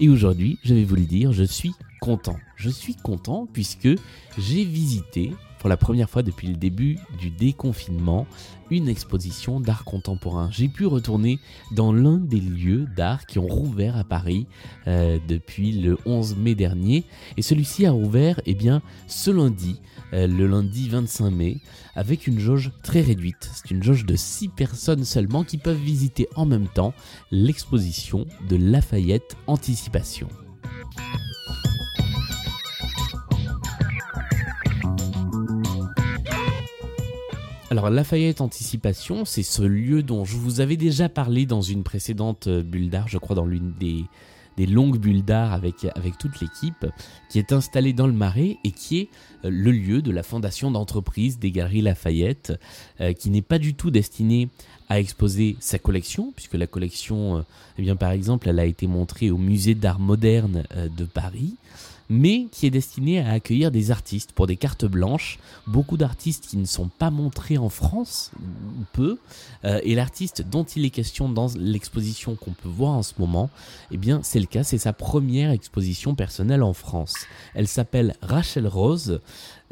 Et aujourd'hui, je vais vous le dire, je suis content. Je suis content puisque j'ai visité pour la première fois depuis le début du déconfinement une exposition d'art contemporain. J'ai pu retourner dans l'un des lieux d'art qui ont rouvert à Paris euh, depuis le 11 mai dernier. Et celui-ci a rouvert eh bien, ce lundi, euh, le lundi 25 mai, avec une jauge très réduite. C'est une jauge de 6 personnes seulement qui peuvent visiter en même temps l'exposition de Lafayette Anticipation. Alors Lafayette Anticipation, c'est ce lieu dont je vous avais déjà parlé dans une précédente euh, bulle d'art, je crois dans l'une des, longues bulles d'art avec, toute l'équipe, qui est installée dans le Marais et qui est euh, le lieu de la fondation d'entreprise des Galeries Lafayette, euh, qui n'est pas du tout destinée à exposer sa collection, puisque la collection, eh bien, par exemple, elle a été montrée au Musée d'art moderne de Paris mais qui est destiné à accueillir des artistes pour des cartes blanches. Beaucoup d'artistes qui ne sont pas montrés en France, ou peu. Euh, et l'artiste dont il est question dans l'exposition qu'on peut voir en ce moment, eh bien c'est le cas, c'est sa première exposition personnelle en France. Elle s'appelle Rachel Rose.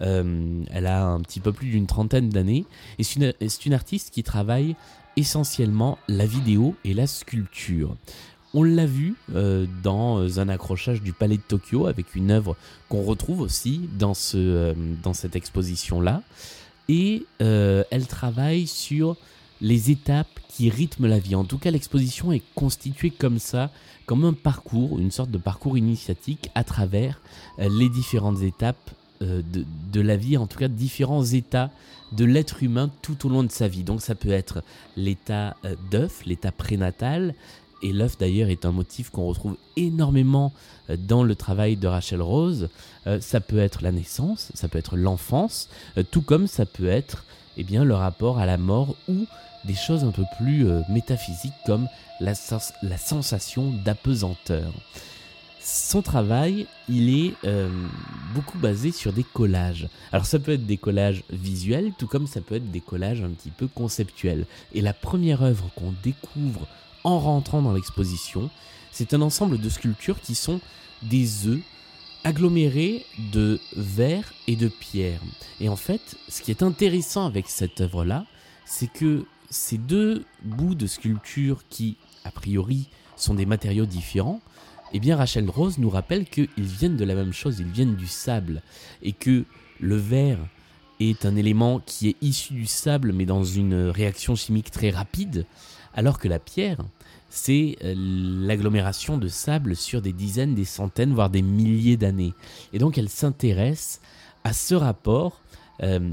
Euh, elle a un petit peu plus d'une trentaine d'années et c'est une artiste qui travaille essentiellement la vidéo et la sculpture. On l'a vu euh, dans un accrochage du Palais de Tokyo avec une œuvre qu'on retrouve aussi dans, euh, cette exposition-là. Et euh, elle travaille sur les étapes qui rythment la vie. En tout cas, l'exposition est constituée comme ça, comme un parcours, une sorte de parcours initiatique à travers les différentes étapes de, la vie, en tout cas différents états de l'être humain tout au long de sa vie. Donc ça peut être l'état d'œuf, l'état prénatal, et l'œuf d'ailleurs est un motif qu'on retrouve énormément euh, dans le travail de Rachel Rose. Euh, ça peut être la naissance, ça peut être l'enfance, euh, tout comme ça peut être eh bien, le rapport à la mort ou des choses un peu plus métaphysiques comme la, la sensation d'apesanteur. Son travail, il est beaucoup basé sur des collages. Alors ça peut être des collages visuels, tout comme ça peut être des collages un petit peu conceptuels. Et la première œuvre qu'on découvre en rentrant dans l'exposition. C'est un ensemble de sculptures qui sont des œufs agglomérés de verre et de pierre. Et en fait, ce qui est intéressant avec cette œuvre-là, c'est que ces deux bouts de sculpture qui, a priori, sont des matériaux différents, eh bien Rachel Rose nous rappelle qu'ils viennent de la même chose, ils viennent du sable, et que le verre est un élément qui est issu du sable, mais dans une réaction chimique très rapide, alors que la pierre, c'est euh, l'agglomération de sable sur des dizaines, des centaines, voire des milliers d'années. Et donc elle s'intéresse à ce rapport euh,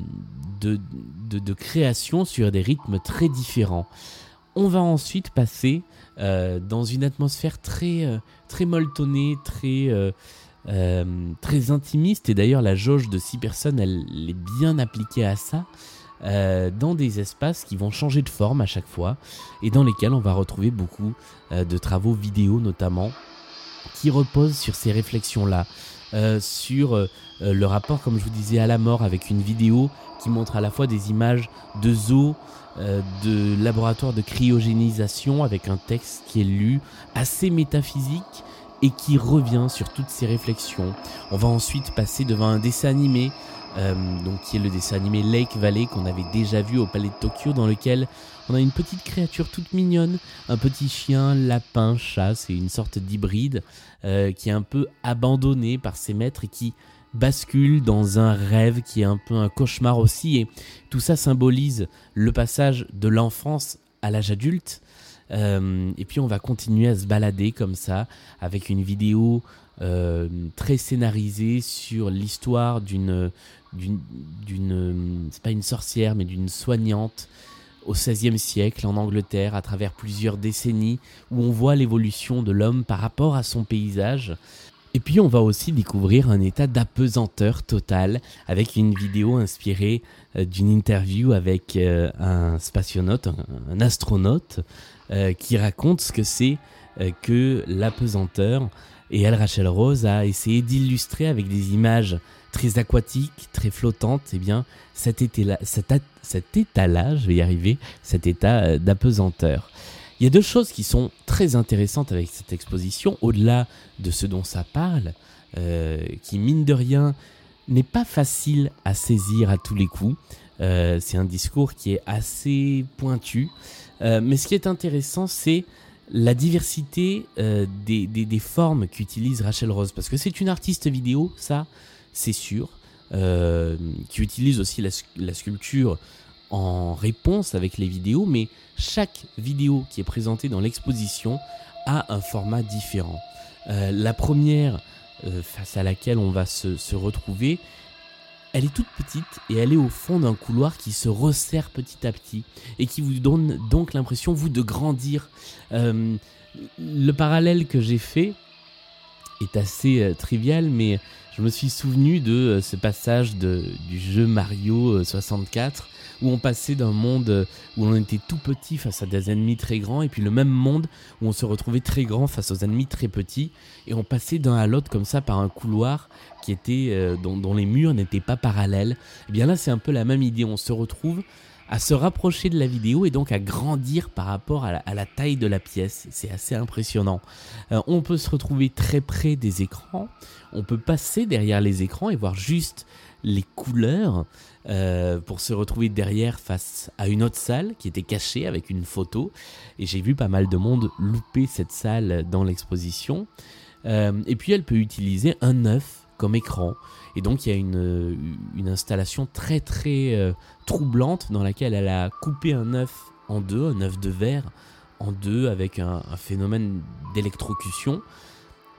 de, de, création sur des rythmes très différents. On va ensuite passer euh, dans une atmosphère très, très molletonnée, très, très intimiste. Et d'ailleurs, la jauge de six personnes, elle est bien appliquée à ça. Euh, dans des espaces qui vont changer de forme à chaque fois et dans lesquels on va retrouver beaucoup euh, de travaux vidéo notamment qui reposent sur ces réflexions-là, euh, sur le rapport, comme je vous disais, à la mort avec une vidéo qui montre à la fois des images de zoo, de laboratoire de cryogénisation avec un texte qui est lu assez métaphysique et qui revient sur toutes ces réflexions. On va ensuite passer devant un dessin animé euh, donc qui est le dessin animé Lake Valley qu'on avait déjà vu au Palais de Tokyo, dans lequel on a une petite créature toute mignonne, un petit chien, lapin, chat, c'est une sorte d'hybride euh, qui est un peu abandonné par ses maîtres et qui bascule dans un rêve qui est un peu un cauchemar aussi. Et tout ça symbolise le passage de l'enfance à l'âge adulte. Euh, et puis on va continuer à se balader comme ça avec une vidéo très scénarisée sur l'histoire d'une d'une c'est pas une sorcière mais d'une soignante au XVIe siècle en Angleterre à travers plusieurs décennies où on voit l'évolution de l'homme par rapport à son paysage Et puis on va aussi découvrir un état d'apesanteur total avec une vidéo inspirée euh, d'une interview avec euh, un spationaute, un, astronaute, euh, qui raconte ce que c'est que l'apesanteur. Et elle, Rachel Rose, a essayé d'illustrer avec des images très aquatiques, très flottantes, eh bien, cet, cet état-là, je vais y arriver, cet état d'apesanteur. Il y a deux choses qui sont très intéressantes avec cette exposition, au-delà de ce dont ça parle, euh, qui mine de rien n'est pas facile à saisir à tous les coups. Euh, c'est un discours qui est assez pointu, euh, mais ce qui est intéressant, c'est la diversité des, des, formes qu'utilise Rachel Rose, parce que c'est une artiste vidéo, ça, c'est sûr, qui utilise aussi la, sculpture en réponse avec les vidéos, mais chaque vidéo qui est présentée dans l'exposition a un format différent. Euh, la première euh, face à laquelle on va se, retrouver, elle est toute petite et elle est au fond d'un couloir qui se resserre petit à petit et qui vous donne donc l'impression, vous, de grandir. Euh, le parallèle que j'ai fait est assez trivial, mais je me suis souvenu de ce passage du jeu Mario 64 où on passait d'un monde euh, où on était tout petit face à des ennemis très grands, et puis le même monde où on se retrouvait très grand face aux ennemis très petits, et on passait d'un à l'autre comme ça par un couloir qui était euh, dont, les murs n'étaient pas parallèles. Et eh bien là, c'est un peu la même idée. On se retrouve à se rapprocher de la vidéo et donc à grandir par rapport à la, taille de la pièce. C'est assez impressionnant. Euh, on peut se retrouver très près des écrans, on peut passer derrière les écrans et voir juste les couleurs euh, pour se retrouver derrière face à une autre salle qui était cachée avec une photo. Et j'ai vu pas mal de monde louper cette salle dans l'exposition. Euh, et puis elle peut utiliser un œuf comme écran. Et donc il y a une, une installation très très euh, troublante dans laquelle elle a coupé un œuf en deux, un œuf de verre en deux avec un, un phénomène d'électrocution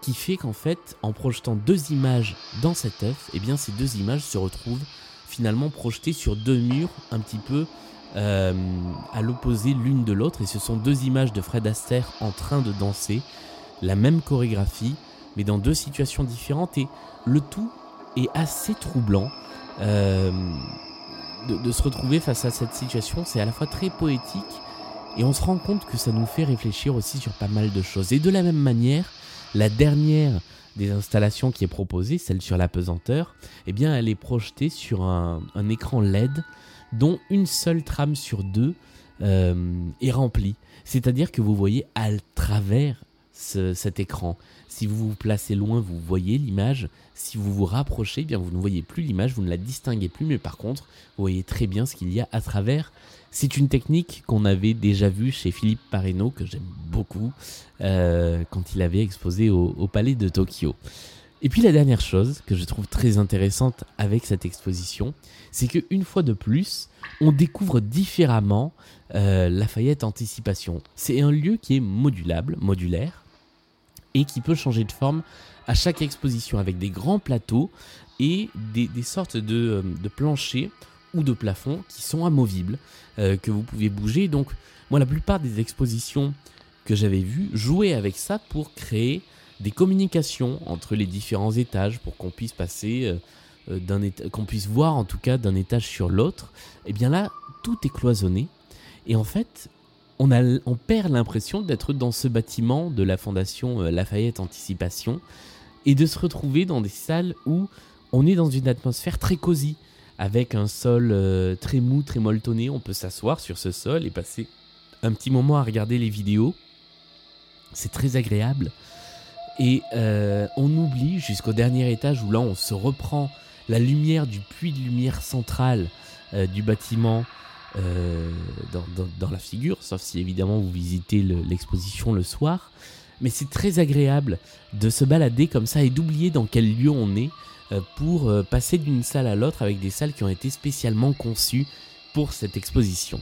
qui fait qu'en fait, en projetant deux images dans cet œuf, et eh bien ces deux images se retrouvent finalement projetées sur deux murs un petit peu euh, à l'opposé l'une de l'autre. Et ce sont deux images de Fred Astaire en train de danser, la même chorégraphie, mais dans deux situations différentes. Et le tout est assez troublant. Euh, de, se retrouver face à cette situation, c'est à la fois très poétique et on se rend compte que ça nous fait réfléchir aussi sur pas mal de choses. Et de la même manière, la dernière des installations qui est proposée, celle sur la pesanteur, eh bien elle est projetée sur un, écran LED dont une seule trame sur deux euh, est remplie. C'est-à-dire que vous voyez à travers cet écran. Si vous vous placez loin, vous voyez l'image. Si vous vous rapprochez, eh bien vous ne voyez plus l'image, vous ne la distinguez plus, mais par contre, vous voyez très bien ce qu'il y a à travers. C'est une technique qu'on avait déjà vue chez Philippe Pareno, que j'aime beaucoup, euh, quand il avait exposé au, Palais de Tokyo. Et puis la dernière chose que je trouve très intéressante avec cette exposition, c'est qu'une fois de plus, on découvre différemment euh, Lafayette Anticipation. C'est un lieu qui est modulable, modulaire, et qui peut changer de forme à chaque exposition avec des grands plateaux et des, sortes de, de, planchers ou de plafonds qui sont amovibles, euh, que vous pouvez bouger. Donc, moi, la plupart des expositions que j'avais vues jouaient avec ça pour créer des communications entre les différents étages pour qu'on puisse passer euh, euh, qu'on puisse voir en tout cas d'un étage sur l'autre. Et eh bien là, tout est cloisonné et en fait, on, perd l'impression d'être dans ce bâtiment de la fondation euh, Lafayette Anticipation et de se retrouver dans des salles où on est dans une atmosphère très cosy, avec un sol euh, très mou, très molletonné. On peut s'asseoir sur ce sol et passer un petit moment à regarder les vidéos. C'est très agréable. Et euh, on oublie jusqu'au dernier étage où là on se reprend la lumière du puits de lumière central du bâtiment euh, dans, la figure, sauf si évidemment vous visitez l'exposition le, soir. Mais c'est très agréable de se balader comme ça et d'oublier dans quel lieu on est euh, pour euh, passer d'une salle à l'autre avec des salles qui ont été spécialement conçues pour cette exposition.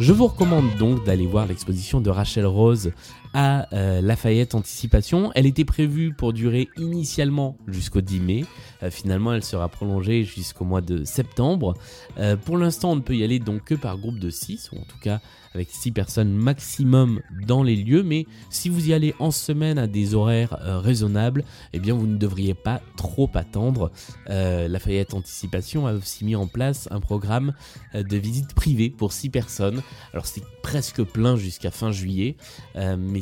Je vous recommande donc d'aller voir l'exposition de Rachel Rose à euh, Lafayette Anticipation. Elle était prévue pour durer initialement jusqu'au 10 mai. Euh, finalement, elle sera prolongée jusqu'au mois de septembre. Euh, pour l'instant, on ne peut y aller donc que par groupe de 6, ou en tout cas avec 6 personnes maximum dans les lieux, mais si vous y allez en semaine à des horaires euh, raisonnables, eh bien vous ne devriez pas trop attendre. Euh, Lafayette Anticipation a aussi mis en place un programme de visite privée pour 6 personnes. Alors c'est presque plein jusqu'à fin juillet,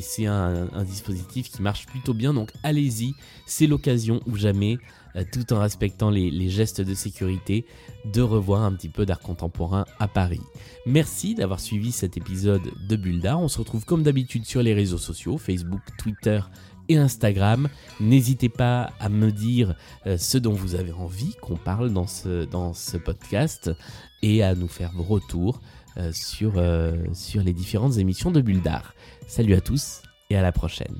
c'est un, dispositif qui marche plutôt bien, donc allez-y, c'est l'occasion ou jamais tout en respectant les, gestes de sécurité, de revoir un petit peu d'art contemporain à Paris. Merci d'avoir suivi cet épisode de Bulle d'Art. On se retrouve comme d'habitude sur les réseaux sociaux, Facebook, Twitter et Instagram. N'hésitez pas à me dire euh, ce dont vous avez envie qu'on parle dans ce, podcast et à nous faire vos retours euh, sur, euh, sur les différentes émissions de Bulle d'Art. Salut à tous et à la prochaine.